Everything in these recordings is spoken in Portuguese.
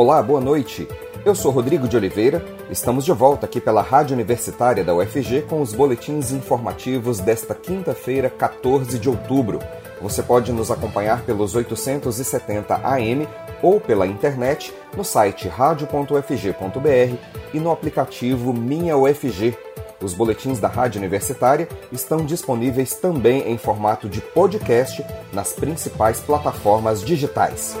Olá, boa noite. Eu sou Rodrigo de Oliveira. Estamos de volta aqui pela Rádio Universitária da UFG com os boletins informativos desta quinta-feira, 14 de outubro. Você pode nos acompanhar pelos 870 AM ou pela internet no site radio.ufg.br e no aplicativo Minha UFG. Os boletins da Rádio Universitária estão disponíveis também em formato de podcast nas principais plataformas digitais.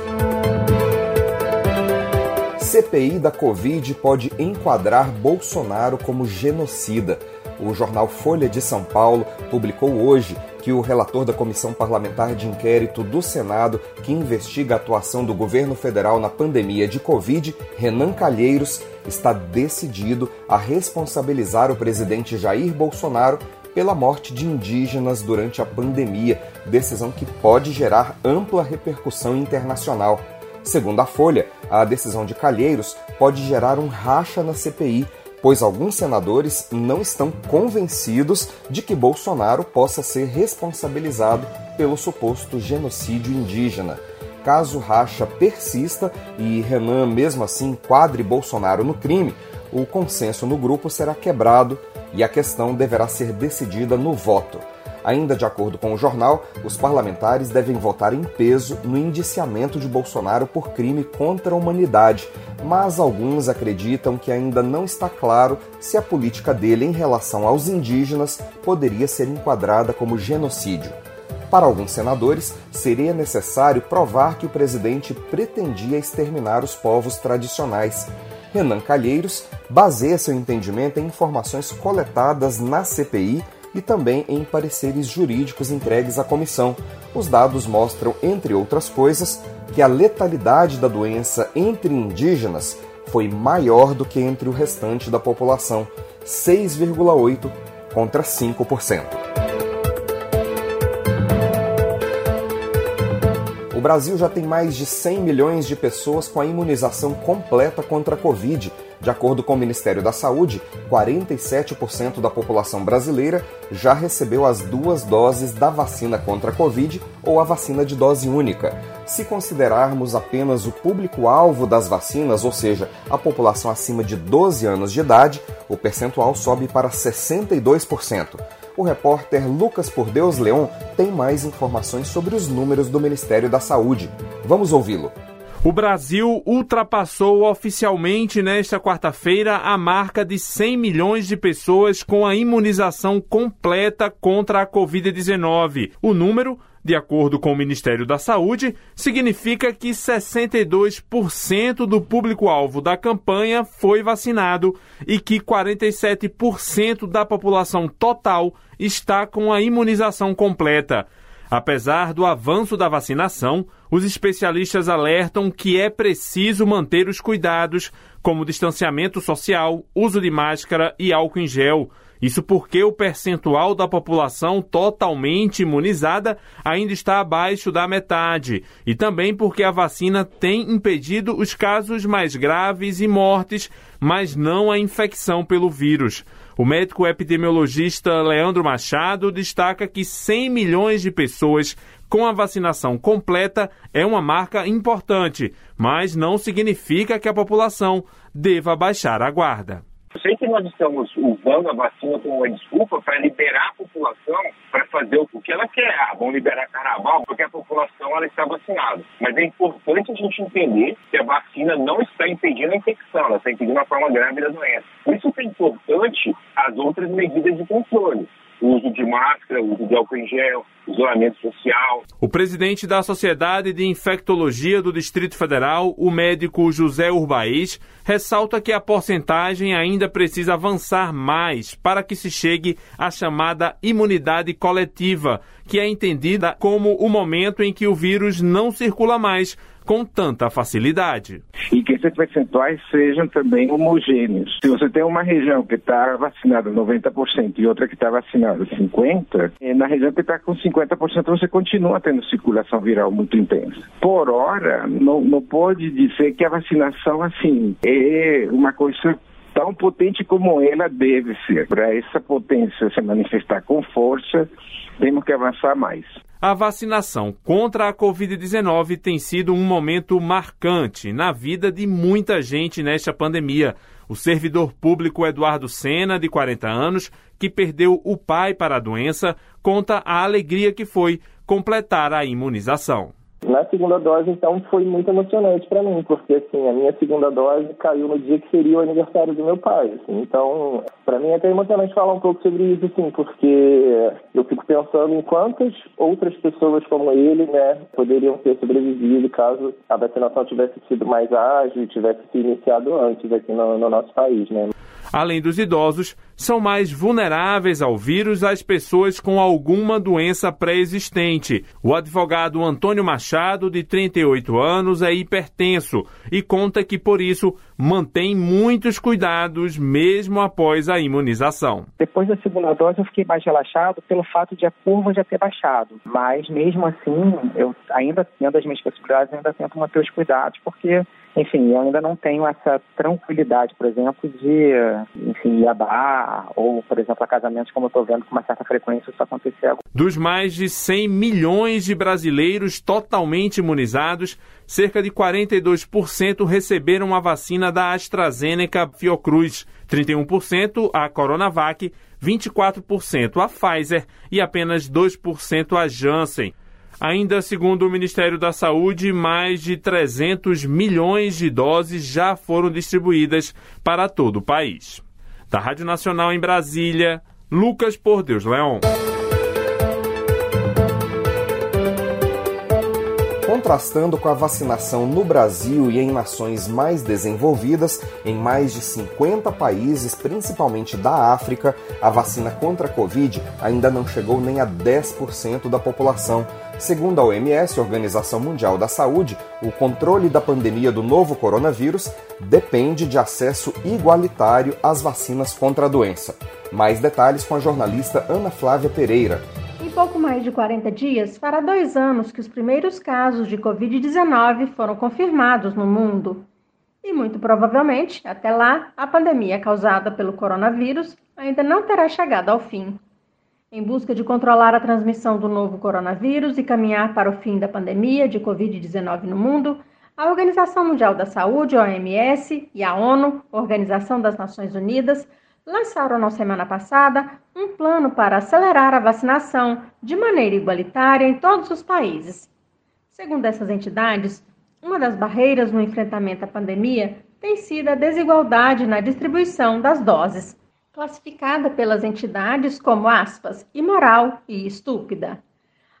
CPI da Covid pode enquadrar Bolsonaro como genocida. O jornal Folha de São Paulo publicou hoje que o relator da Comissão Parlamentar de Inquérito do Senado, que investiga a atuação do governo federal na pandemia de Covid, Renan Calheiros, está decidido a responsabilizar o presidente Jair Bolsonaro pela morte de indígenas durante a pandemia, decisão que pode gerar ampla repercussão internacional. Segundo a Folha, a decisão de Calheiros pode gerar um racha na CPI, pois alguns senadores não estão convencidos de que Bolsonaro possa ser responsabilizado pelo suposto genocídio indígena. Caso racha persista e Renan mesmo assim quadre Bolsonaro no crime, o consenso no grupo será quebrado e a questão deverá ser decidida no voto. Ainda de acordo com o jornal, os parlamentares devem votar em peso no indiciamento de Bolsonaro por crime contra a humanidade, mas alguns acreditam que ainda não está claro se a política dele em relação aos indígenas poderia ser enquadrada como genocídio. Para alguns senadores, seria necessário provar que o presidente pretendia exterminar os povos tradicionais. Renan Calheiros baseia seu entendimento em informações coletadas na CPI e também em pareceres jurídicos entregues à comissão. Os dados mostram, entre outras coisas, que a letalidade da doença entre indígenas foi maior do que entre o restante da população, 6,8 contra 5%. O Brasil já tem mais de 100 milhões de pessoas com a imunização completa contra a Covid de acordo com o Ministério da Saúde, 47% da população brasileira já recebeu as duas doses da vacina contra a Covid ou a vacina de dose única. Se considerarmos apenas o público-alvo das vacinas, ou seja, a população acima de 12 anos de idade, o percentual sobe para 62%. O repórter Lucas Por Deus Leon tem mais informações sobre os números do Ministério da Saúde. Vamos ouvi-lo. O Brasil ultrapassou oficialmente nesta quarta-feira a marca de 100 milhões de pessoas com a imunização completa contra a Covid-19. O número de acordo com o Ministério da Saúde, significa que 62% do público-alvo da campanha foi vacinado e que 47% da população total está com a imunização completa. Apesar do avanço da vacinação, os especialistas alertam que é preciso manter os cuidados, como distanciamento social, uso de máscara e álcool em gel. Isso porque o percentual da população totalmente imunizada ainda está abaixo da metade, e também porque a vacina tem impedido os casos mais graves e mortes, mas não a infecção pelo vírus. O médico epidemiologista Leandro Machado destaca que 100 milhões de pessoas com a vacinação completa é uma marca importante, mas não significa que a população deva baixar a guarda. Eu sei que nós estamos usando a vacina como uma desculpa para liberar a população para fazer o que ela quer. Ah, vamos liberar carnaval porque a população ela está vacinada. Mas é importante a gente entender que a vacina não está impedindo a infecção, ela está impedindo a forma grave da doença. Por isso que é importante as outras medidas de controle uso de máscara, uso de álcool em gel, isolamento social. O presidente da Sociedade de Infectologia do Distrito Federal, o médico José Urbaiz, ressalta que a porcentagem ainda precisa avançar mais para que se chegue à chamada imunidade coletiva, que é entendida como o momento em que o vírus não circula mais com tanta facilidade. E que esses percentuais sejam também homogêneos. Se você tem uma região que está vacinada 90% e outra que está vacinada 50%, na região que está com 50% você continua tendo circulação viral muito intensa. Por hora, não, não pode dizer que a vacinação assim é uma coisa Tão potente como ela deve ser. Para essa potência se manifestar com força, temos que avançar mais. A vacinação contra a Covid-19 tem sido um momento marcante na vida de muita gente nesta pandemia. O servidor público Eduardo Sena, de 40 anos, que perdeu o pai para a doença, conta a alegria que foi completar a imunização. Na segunda dose, então, foi muito emocionante para mim, porque assim, a minha segunda dose caiu no dia que seria o aniversário do meu pai. Assim, então, para mim é até emocionante falar um pouco sobre isso, assim, porque eu fico pensando em quantas outras pessoas como ele, né, poderiam ter sobrevivido caso a vacinação tivesse sido mais ágil, tivesse se iniciado antes aqui no, no nosso país, né. Além dos idosos, são mais vulneráveis ao vírus as pessoas com alguma doença pré-existente. O advogado Antônio Machado, de 38 anos, é hipertenso e conta que, por isso, mantém muitos cuidados mesmo após a imunização. Depois da segunda dose, eu fiquei mais relaxado pelo fato de a curva já ter baixado. Mas, mesmo assim, eu ainda tendo as minhas possibilidades, ainda tento manter os cuidados, porque enfim, eu ainda não tenho essa tranquilidade, por exemplo, de, enfim, ir a bar ou, por exemplo, a casamentos, como eu estou vendo com uma certa frequência isso acontecer agora. Dos mais de 100 milhões de brasileiros totalmente imunizados, cerca de 42% receberam a vacina da AstraZeneca Fiocruz, 31% a Coronavac, 24% a Pfizer e apenas 2% a Janssen. Ainda segundo o Ministério da Saúde, mais de 300 milhões de doses já foram distribuídas para todo o país. Da Rádio Nacional em Brasília, Lucas Por Deus Leão. Contrastando com a vacinação no Brasil e em nações mais desenvolvidas, em mais de 50 países, principalmente da África, a vacina contra a Covid ainda não chegou nem a 10% da população. Segundo a OMS, Organização Mundial da Saúde, o controle da pandemia do novo coronavírus depende de acesso igualitário às vacinas contra a doença. Mais detalhes com a jornalista Ana Flávia Pereira. Mais de 40 dias, fará dois anos que os primeiros casos de Covid-19 foram confirmados no mundo. E muito provavelmente, até lá, a pandemia causada pelo coronavírus ainda não terá chegado ao fim. Em busca de controlar a transmissão do novo coronavírus e caminhar para o fim da pandemia de Covid-19 no mundo, a Organização Mundial da Saúde, OMS, e a ONU, Organização das Nações Unidas, lançaram na semana passada um plano para acelerar a vacinação de maneira igualitária em todos os países. Segundo essas entidades, uma das barreiras no enfrentamento à pandemia tem sido a desigualdade na distribuição das doses classificada pelas entidades como aspas, imoral e estúpida.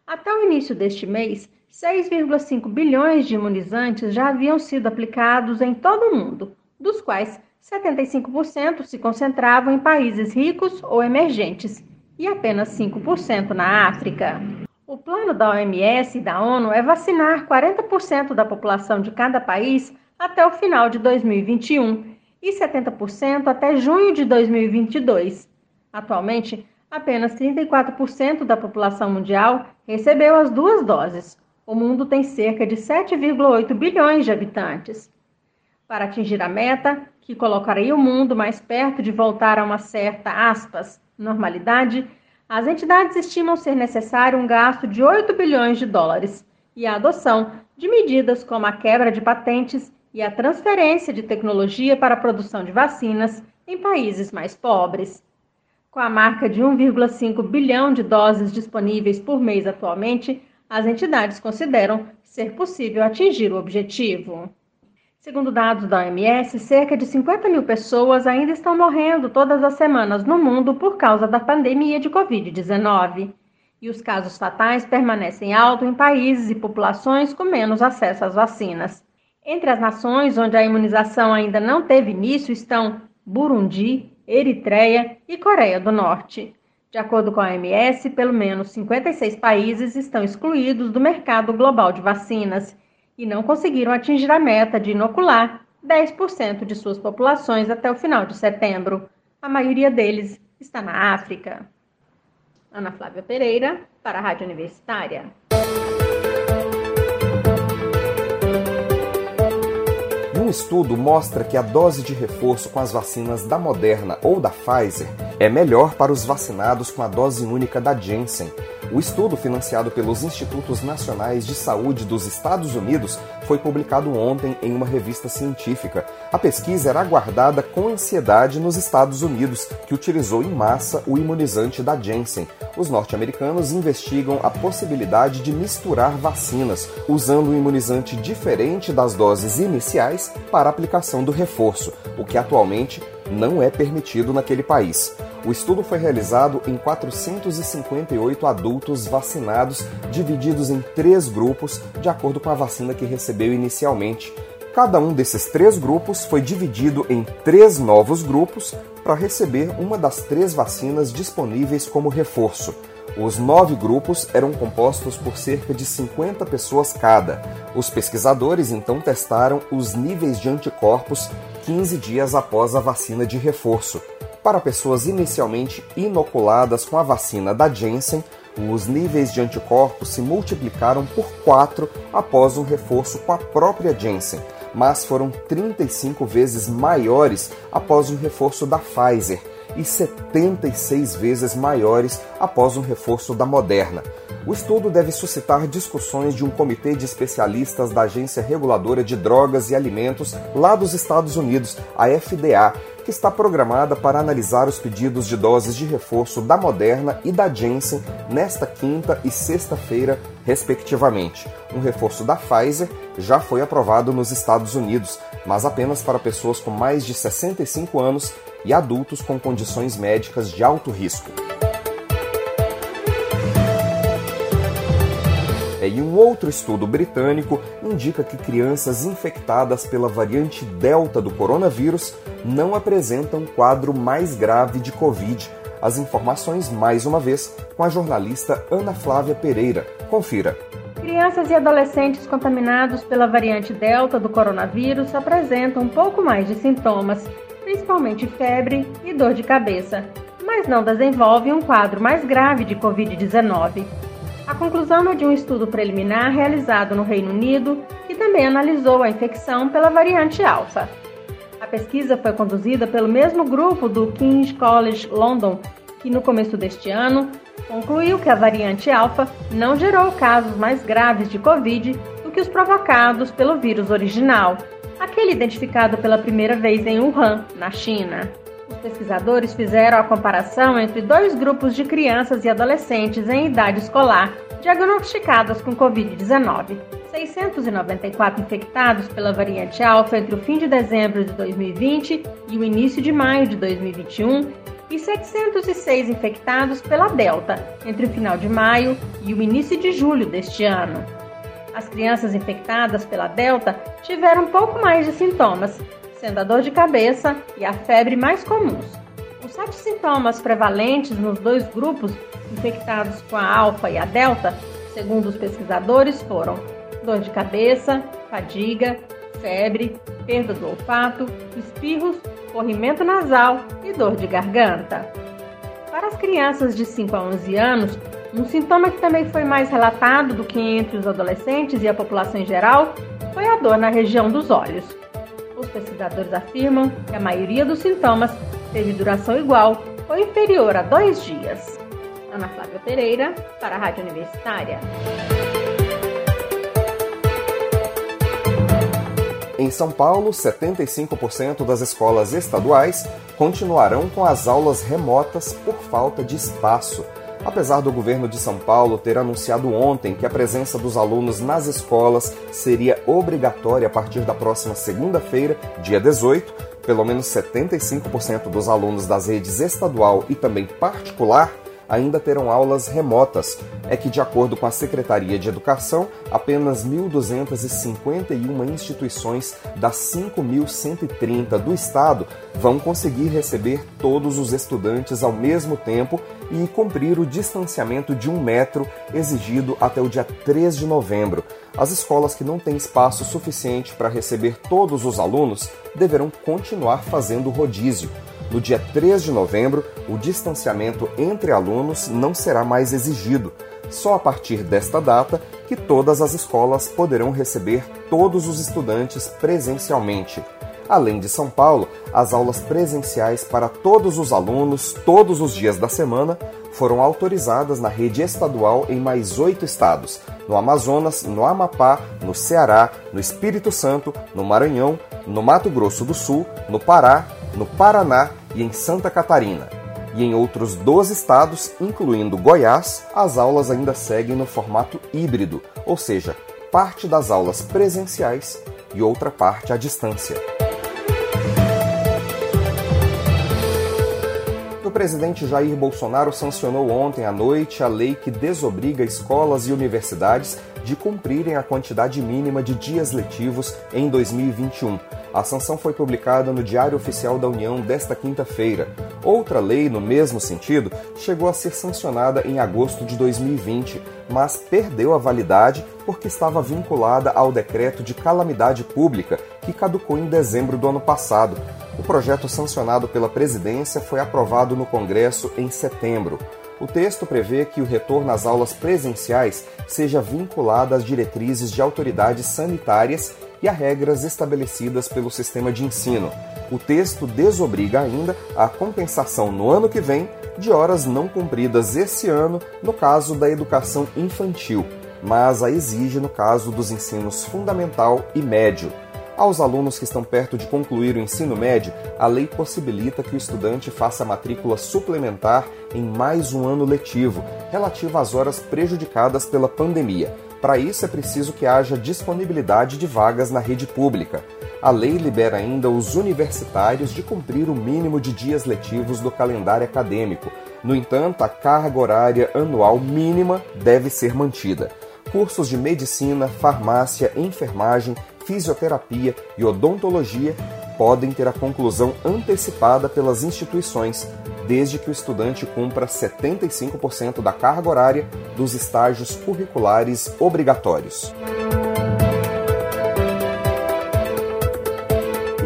Até o início deste mês, 6,5 bilhões de imunizantes já haviam sido aplicados em todo o mundo, dos quais 75% se concentravam em países ricos ou emergentes e apenas 5% na África. O plano da OMS e da ONU é vacinar 40% da população de cada país até o final de 2021 e 70% até junho de 2022. Atualmente, apenas 34% da população mundial recebeu as duas doses. O mundo tem cerca de 7,8 bilhões de habitantes. Para atingir a meta, que colocaria o mundo mais perto de voltar a uma certa, aspas, normalidade, as entidades estimam ser necessário um gasto de 8 bilhões de dólares e a adoção de medidas como a quebra de patentes e a transferência de tecnologia para a produção de vacinas em países mais pobres. Com a marca de 1,5 bilhão de doses disponíveis por mês atualmente, as entidades consideram ser possível atingir o objetivo. Segundo dados da OMS, cerca de 50 mil pessoas ainda estão morrendo todas as semanas no mundo por causa da pandemia de Covid-19. E os casos fatais permanecem altos em países e populações com menos acesso às vacinas. Entre as nações onde a imunização ainda não teve início estão Burundi, Eritreia e Coreia do Norte. De acordo com a OMS, pelo menos 56 países estão excluídos do mercado global de vacinas e não conseguiram atingir a meta de inocular 10% de suas populações até o final de setembro. A maioria deles está na África. Ana Flávia Pereira, para a Rádio Universitária. estudo mostra que a dose de reforço com as vacinas da Moderna ou da Pfizer é melhor para os vacinados com a dose única da Janssen. O estudo, financiado pelos Institutos Nacionais de Saúde dos Estados Unidos, foi publicado ontem em uma revista científica. A pesquisa era aguardada com ansiedade nos Estados Unidos, que utilizou em massa o imunizante da Janssen. Os norte-americanos investigam a possibilidade de misturar vacinas, usando um imunizante diferente das doses iniciais para a aplicação do reforço, o que atualmente não é permitido naquele país. O estudo foi realizado em 458 adultos vacinados, divididos em três grupos, de acordo com a vacina que recebeu inicialmente. Cada um desses três grupos foi dividido em três novos grupos para receber uma das três vacinas disponíveis como reforço. Os nove grupos eram compostos por cerca de 50 pessoas cada. Os pesquisadores então testaram os níveis de anticorpos 15 dias após a vacina de reforço. Para pessoas inicialmente inoculadas com a vacina da Janssen, os níveis de anticorpos se multiplicaram por 4 após um reforço com a própria Janssen, mas foram 35 vezes maiores após um reforço da Pfizer e 76 vezes maiores após um reforço da Moderna. O estudo deve suscitar discussões de um comitê de especialistas da Agência Reguladora de Drogas e Alimentos lá dos Estados Unidos, a FDA, que está programada para analisar os pedidos de doses de reforço da Moderna e da Janssen nesta quinta e sexta-feira, respectivamente. Um reforço da Pfizer já foi aprovado nos Estados Unidos, mas apenas para pessoas com mais de 65 anos e adultos com condições médicas de alto risco. É, e um outro estudo britânico indica que crianças infectadas pela variante Delta do coronavírus não apresentam quadro mais grave de Covid. As informações, mais uma vez, com a jornalista Ana Flávia Pereira. Confira. Crianças e adolescentes contaminados pela variante Delta do coronavírus apresentam um pouco mais de sintomas, principalmente febre e dor de cabeça, mas não desenvolvem um quadro mais grave de Covid-19. A conclusão é de um estudo preliminar realizado no Reino Unido, que também analisou a infecção pela variante alfa. A pesquisa foi conduzida pelo mesmo grupo do King's College London, que no começo deste ano concluiu que a variante alfa não gerou casos mais graves de Covid do que os provocados pelo vírus original, aquele identificado pela primeira vez em Wuhan, na China. Os pesquisadores fizeram a comparação entre dois grupos de crianças e adolescentes em idade escolar diagnosticadas com Covid-19. 694 infectados pela variante alfa entre o fim de dezembro de 2020 e o início de maio de 2021 e 706 infectados pela Delta entre o final de maio e o início de julho deste ano. As crianças infectadas pela Delta tiveram pouco mais de sintomas, sendo a dor de cabeça e a febre mais comuns. Os sete sintomas prevalentes nos dois grupos infectados com a alfa e a delta, segundo os pesquisadores, foram dor de cabeça, fadiga, febre, perda do olfato, espirros, corrimento nasal e dor de garganta. Para as crianças de 5 a 11 anos, um sintoma que também foi mais relatado do que entre os adolescentes e a população em geral foi a dor na região dos olhos. Os pesquisadores afirmam que a maioria dos sintomas teve duração igual ou inferior a dois dias. Ana Flávia Pereira, para a Rádio Universitária. Em São Paulo, 75% das escolas estaduais continuarão com as aulas remotas por falta de espaço. Apesar do governo de São Paulo ter anunciado ontem que a presença dos alunos nas escolas seria obrigatória a partir da próxima segunda-feira, dia 18, pelo menos 75% dos alunos das redes estadual e também particular ainda terão aulas remotas. É que, de acordo com a Secretaria de Educação, apenas 1.251 instituições das 5.130 do Estado vão conseguir receber todos os estudantes ao mesmo tempo e cumprir o distanciamento de um metro exigido até o dia 3 de novembro. As escolas que não têm espaço suficiente para receber todos os alunos deverão continuar fazendo rodízio. No dia 3 de novembro, o distanciamento entre alunos não será mais exigido. Só a partir desta data que todas as escolas poderão receber todos os estudantes presencialmente. Além de São Paulo, as aulas presenciais para todos os alunos, todos os dias da semana, foram autorizadas na rede estadual em mais oito estados: no Amazonas, no Amapá, no Ceará, no Espírito Santo, no Maranhão, no Mato Grosso do Sul, no Pará, no Paraná e em Santa Catarina. E em outros 12 estados, incluindo Goiás, as aulas ainda seguem no formato híbrido, ou seja, parte das aulas presenciais e outra parte à distância. O presidente Jair Bolsonaro sancionou ontem à noite a lei que desobriga escolas e universidades de cumprirem a quantidade mínima de dias letivos em 2021. A sanção foi publicada no Diário Oficial da União desta quinta-feira. Outra lei, no mesmo sentido, chegou a ser sancionada em agosto de 2020, mas perdeu a validade porque estava vinculada ao decreto de calamidade pública que caducou em dezembro do ano passado. O projeto sancionado pela presidência foi aprovado no Congresso em setembro. O texto prevê que o retorno às aulas presenciais seja vinculado às diretrizes de autoridades sanitárias e a regras estabelecidas pelo sistema de ensino. O texto desobriga ainda a compensação no ano que vem de horas não cumpridas esse ano no caso da educação infantil, mas a exige no caso dos ensinos fundamental e médio. Aos alunos que estão perto de concluir o ensino médio, a lei possibilita que o estudante faça matrícula suplementar em mais um ano letivo, relativo às horas prejudicadas pela pandemia. Para isso é preciso que haja disponibilidade de vagas na rede pública. A lei libera ainda os universitários de cumprir o mínimo de dias letivos do calendário acadêmico. No entanto, a carga horária anual mínima deve ser mantida. Cursos de medicina, farmácia, enfermagem, fisioterapia e odontologia podem ter a conclusão antecipada pelas instituições, desde que o estudante cumpra 75% da carga horária dos estágios curriculares obrigatórios.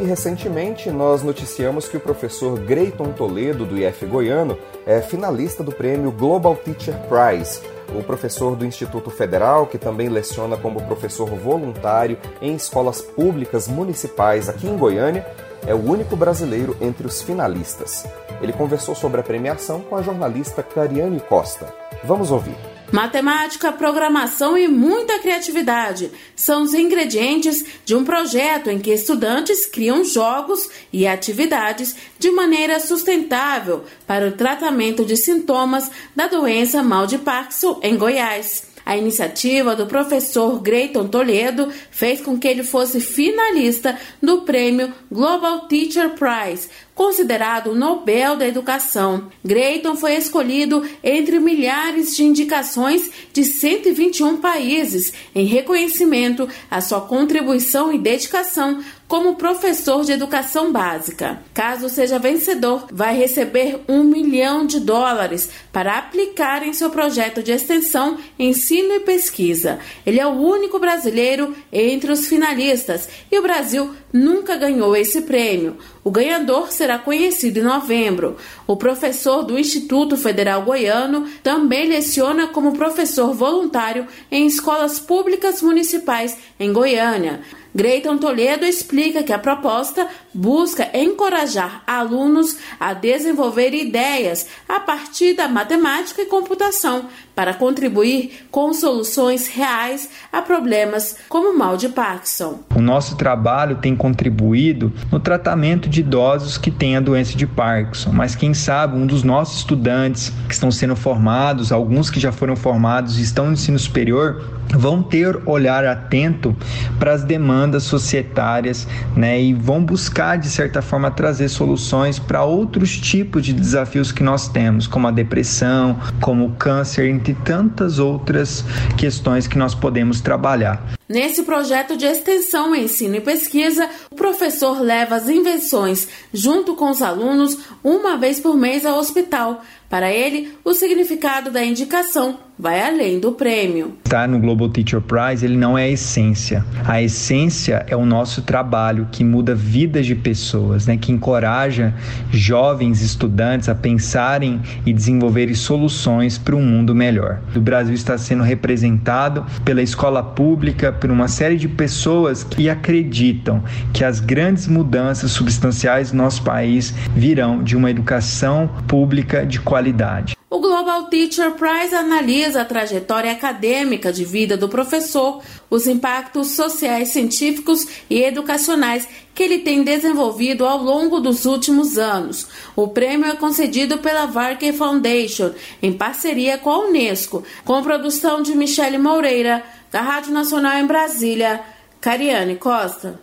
E recentemente nós noticiamos que o professor Greiton Toledo, do IF Goiano, é finalista do prêmio Global Teacher Prize o professor do Instituto Federal, que também leciona como professor voluntário em escolas públicas municipais aqui em Goiânia, é o único brasileiro entre os finalistas. Ele conversou sobre a premiação com a jornalista Cariane Costa. Vamos ouvir. Matemática, programação e muita criatividade são os ingredientes de um projeto em que estudantes criam jogos e atividades de maneira sustentável para o tratamento de sintomas da doença mal de Parkinson em Goiás. A iniciativa do professor Greiton Toledo fez com que ele fosse finalista do prêmio Global Teacher Prize, considerado o Nobel da Educação. Greiton foi escolhido entre milhares de indicações de 121 países em reconhecimento à sua contribuição e dedicação como professor de educação básica. Caso seja vencedor, vai receber um milhão de dólares para aplicar em seu projeto de extensão, ensino e pesquisa. Ele é o único brasileiro entre os finalistas e o Brasil nunca ganhou esse prêmio. O ganhador será conhecido em novembro. O professor do Instituto Federal Goiano também leciona como professor voluntário em escolas públicas municipais em Goiânia. Greiton Toledo explica que a proposta busca encorajar alunos a desenvolver ideias a partir da matemática e computação para contribuir com soluções reais a problemas como o mal de Parkinson. O nosso trabalho tem contribuído no tratamento de idosos que têm a doença de Parkinson, mas quem sabe um dos nossos estudantes que estão sendo formados, alguns que já foram formados e estão no ensino superior, vão ter olhar atento para as demandas societárias, né, e vão buscar de certa forma trazer soluções para outros tipos de desafios que nós temos, como a depressão, como o câncer, entre tantas outras questões que nós podemos trabalhar. Nesse projeto de extensão, ensino e pesquisa, o professor leva as invenções junto com os alunos uma vez por mês ao hospital. Para ele, o significado da indicação vai além do prêmio. Estar no Global Teacher Prize, ele não é a essência. A essência é o nosso trabalho que muda vidas de pessoas, né? que encoraja jovens estudantes a pensarem e desenvolverem soluções para um mundo melhor. O Brasil está sendo representado pela escola pública, por uma série de pessoas que acreditam que as grandes mudanças substanciais do nosso país virão de uma educação pública de qualidade. O Global Teacher Prize analisa a trajetória acadêmica de vida do professor, os impactos sociais, científicos e educacionais que ele tem desenvolvido ao longo dos últimos anos. O prêmio é concedido pela Varkey Foundation, em parceria com a Unesco, com produção de Michele Moreira, da Rádio Nacional em Brasília, Cariane Costa.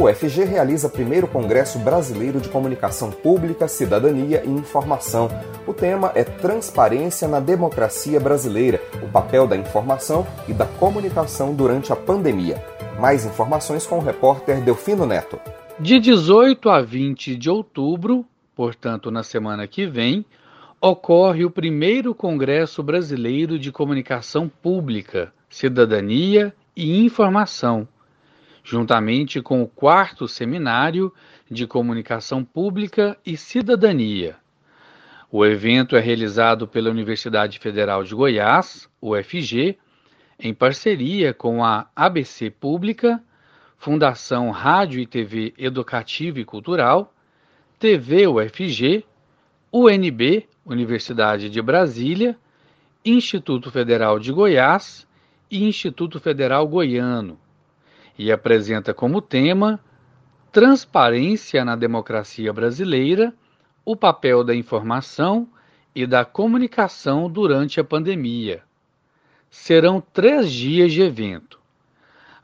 O UFG realiza o primeiro Congresso Brasileiro de Comunicação Pública, Cidadania e Informação. O tema é Transparência na Democracia Brasileira, o papel da informação e da comunicação durante a pandemia. Mais informações com o repórter Delfino Neto. De 18 a 20 de outubro, portanto na semana que vem, ocorre o primeiro Congresso Brasileiro de Comunicação Pública, Cidadania e Informação juntamente com o quarto Seminário de Comunicação Pública e Cidadania. O evento é realizado pela Universidade Federal de Goiás, UFG, em parceria com a ABC Pública, Fundação Rádio e TV Educativa e Cultural, TV UFG, UNB, Universidade de Brasília, Instituto Federal de Goiás e Instituto Federal Goiano e apresenta como tema Transparência na Democracia Brasileira, o papel da informação e da comunicação durante a pandemia. Serão três dias de evento.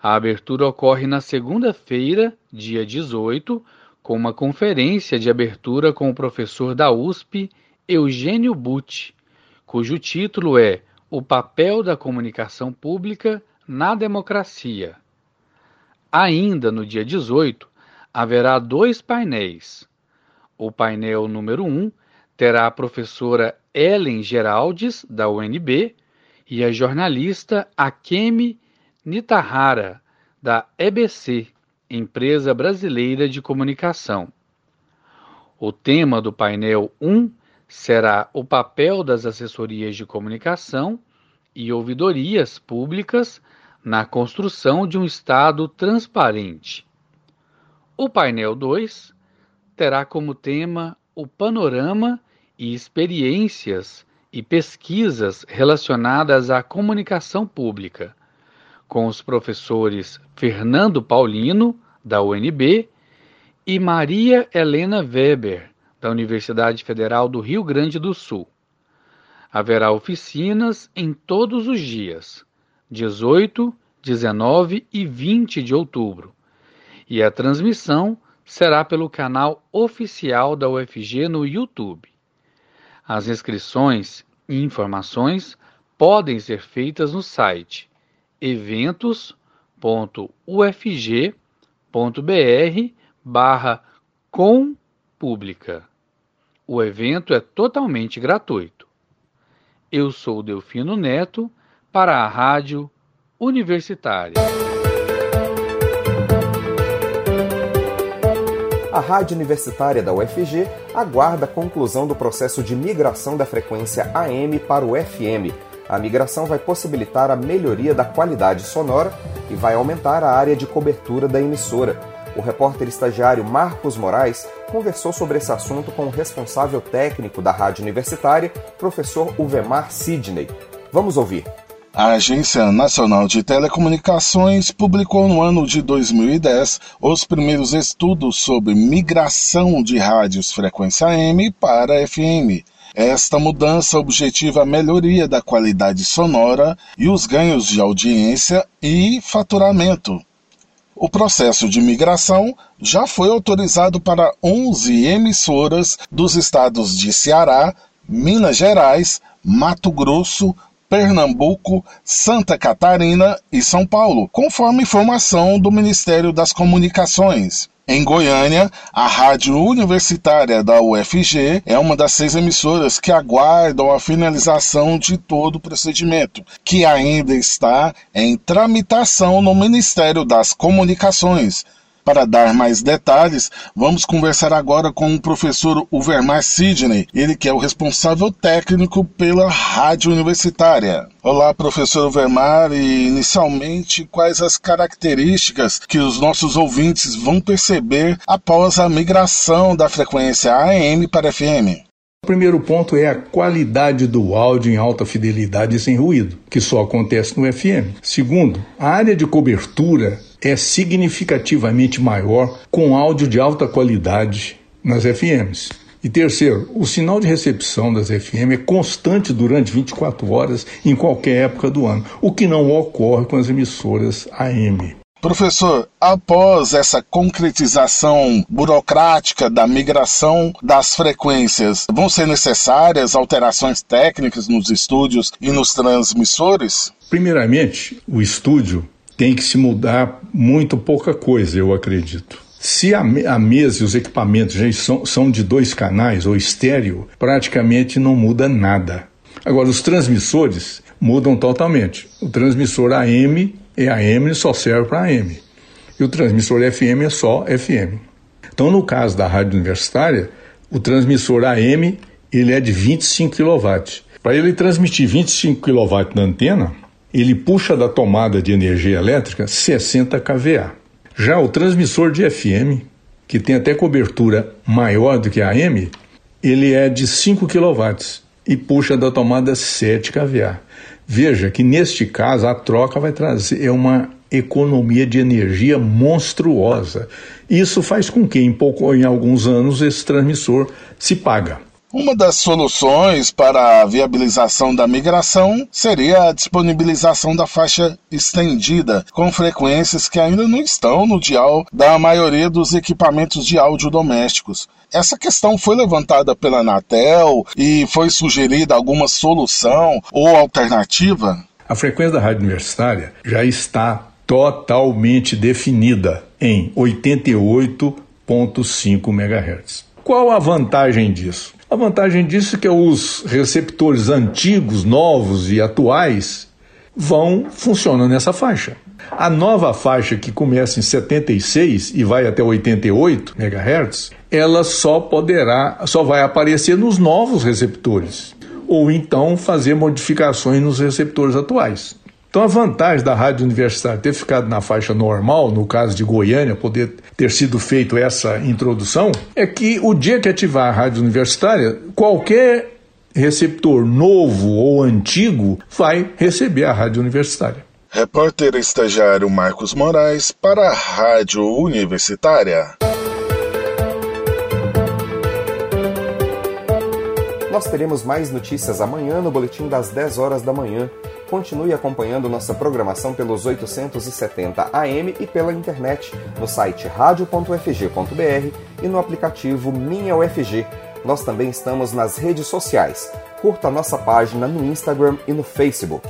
A abertura ocorre na segunda-feira, dia 18, com uma conferência de abertura com o professor da USP, Eugênio Butti, cujo título é O papel da comunicação pública na democracia. Ainda no dia 18, haverá dois painéis. O painel número 1 um terá a professora Ellen Geraldes, da UNB, e a jornalista Akemi Nitahara, da EBC, Empresa Brasileira de Comunicação. O tema do painel 1 será o papel das assessorias de comunicação e ouvidorias públicas na construção de um Estado transparente. O painel 2 terá como tema o panorama e experiências e pesquisas relacionadas à comunicação pública, com os professores Fernando Paulino, da UNB, e Maria Helena Weber, da Universidade Federal do Rio Grande do Sul. Haverá oficinas em todos os dias, 18, 19 e 20 de outubro. E a transmissão será pelo canal oficial da UFG no YouTube. As inscrições e informações podem ser feitas no site eventos.ufg.br barra com pública. O evento é totalmente gratuito. Eu sou Delfino Neto para a Rádio Universitária. A Rádio Universitária da UFG aguarda a conclusão do processo de migração da frequência AM para o FM. A migração vai possibilitar a melhoria da qualidade sonora e vai aumentar a área de cobertura da emissora. O repórter estagiário Marcos Moraes conversou sobre esse assunto com o responsável técnico da Rádio Universitária, professor Uvemar Sidney. Vamos ouvir. A Agência Nacional de Telecomunicações publicou no ano de 2010 os primeiros estudos sobre migração de rádios frequência AM para FM. Esta mudança objetiva a melhoria da qualidade sonora e os ganhos de audiência e faturamento. O processo de migração já foi autorizado para 11 emissoras dos estados de Ceará, Minas Gerais, Mato Grosso, Pernambuco, Santa Catarina e São Paulo, conforme informação do Ministério das Comunicações. Em Goiânia, a Rádio Universitária da UFG é uma das seis emissoras que aguardam a finalização de todo o procedimento, que ainda está em tramitação no Ministério das Comunicações. Para dar mais detalhes, vamos conversar agora com o professor Uvermar Sidney, ele que é o responsável técnico pela Rádio Universitária. Olá, professor Uvermar, e inicialmente, quais as características que os nossos ouvintes vão perceber após a migração da frequência AM para FM? O primeiro ponto é a qualidade do áudio em alta fidelidade e sem ruído, que só acontece no FM. Segundo, a área de cobertura é significativamente maior com áudio de alta qualidade nas FMs. E terceiro, o sinal de recepção das FM é constante durante 24 horas em qualquer época do ano, o que não ocorre com as emissoras AM. Professor, após essa concretização burocrática da migração das frequências, vão ser necessárias alterações técnicas nos estúdios e nos transmissores? Primeiramente, o estúdio tem que se mudar muito pouca coisa, eu acredito. Se a, a mesa e os equipamentos já são, são de dois canais ou estéreo, praticamente não muda nada. Agora, os transmissores mudam totalmente. O transmissor AM é AM só serve para AM. E o transmissor FM é só FM. Então, no caso da rádio universitária, o transmissor AM ele é de 25 kW. Para ele transmitir 25 kW na antena, ele puxa da tomada de energia elétrica 60 kVA. Já o transmissor de FM, que tem até cobertura maior do que a AM, ele é de 5 kW e puxa da tomada 7 kVA. Veja que neste caso a troca vai trazer uma economia de energia monstruosa. Isso faz com que em pouco em alguns anos esse transmissor se paga. Uma das soluções para a viabilização da migração seria a disponibilização da faixa estendida, com frequências que ainda não estão no dial da maioria dos equipamentos de áudio domésticos. Essa questão foi levantada pela Anatel e foi sugerida alguma solução ou alternativa? A frequência da rádio universitária já está totalmente definida em 88.5 MHz. Qual a vantagem disso? A vantagem disso é que os receptores antigos, novos e atuais vão funcionando nessa faixa. A nova faixa que começa em 76 e vai até 88 MHz, ela só poderá, só vai aparecer nos novos receptores ou então fazer modificações nos receptores atuais. Então, a vantagem da rádio universitária ter ficado na faixa normal, no caso de Goiânia, poder ter sido feito essa introdução, é que o dia que ativar a rádio universitária, qualquer receptor novo ou antigo vai receber a rádio universitária. Repórter estagiário Marcos Moraes para a Rádio Universitária. Nós teremos mais notícias amanhã no boletim das 10 horas da manhã. Continue acompanhando nossa programação pelos 870 AM e pela internet no site radio.ufg.br e no aplicativo Minha UFG. Nós também estamos nas redes sociais. Curta nossa página no Instagram e no Facebook.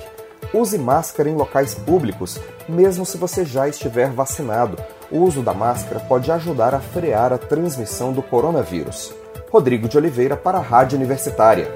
Use máscara em locais públicos, mesmo se você já estiver vacinado. O uso da máscara pode ajudar a frear a transmissão do coronavírus. Rodrigo de Oliveira para a Rádio Universitária.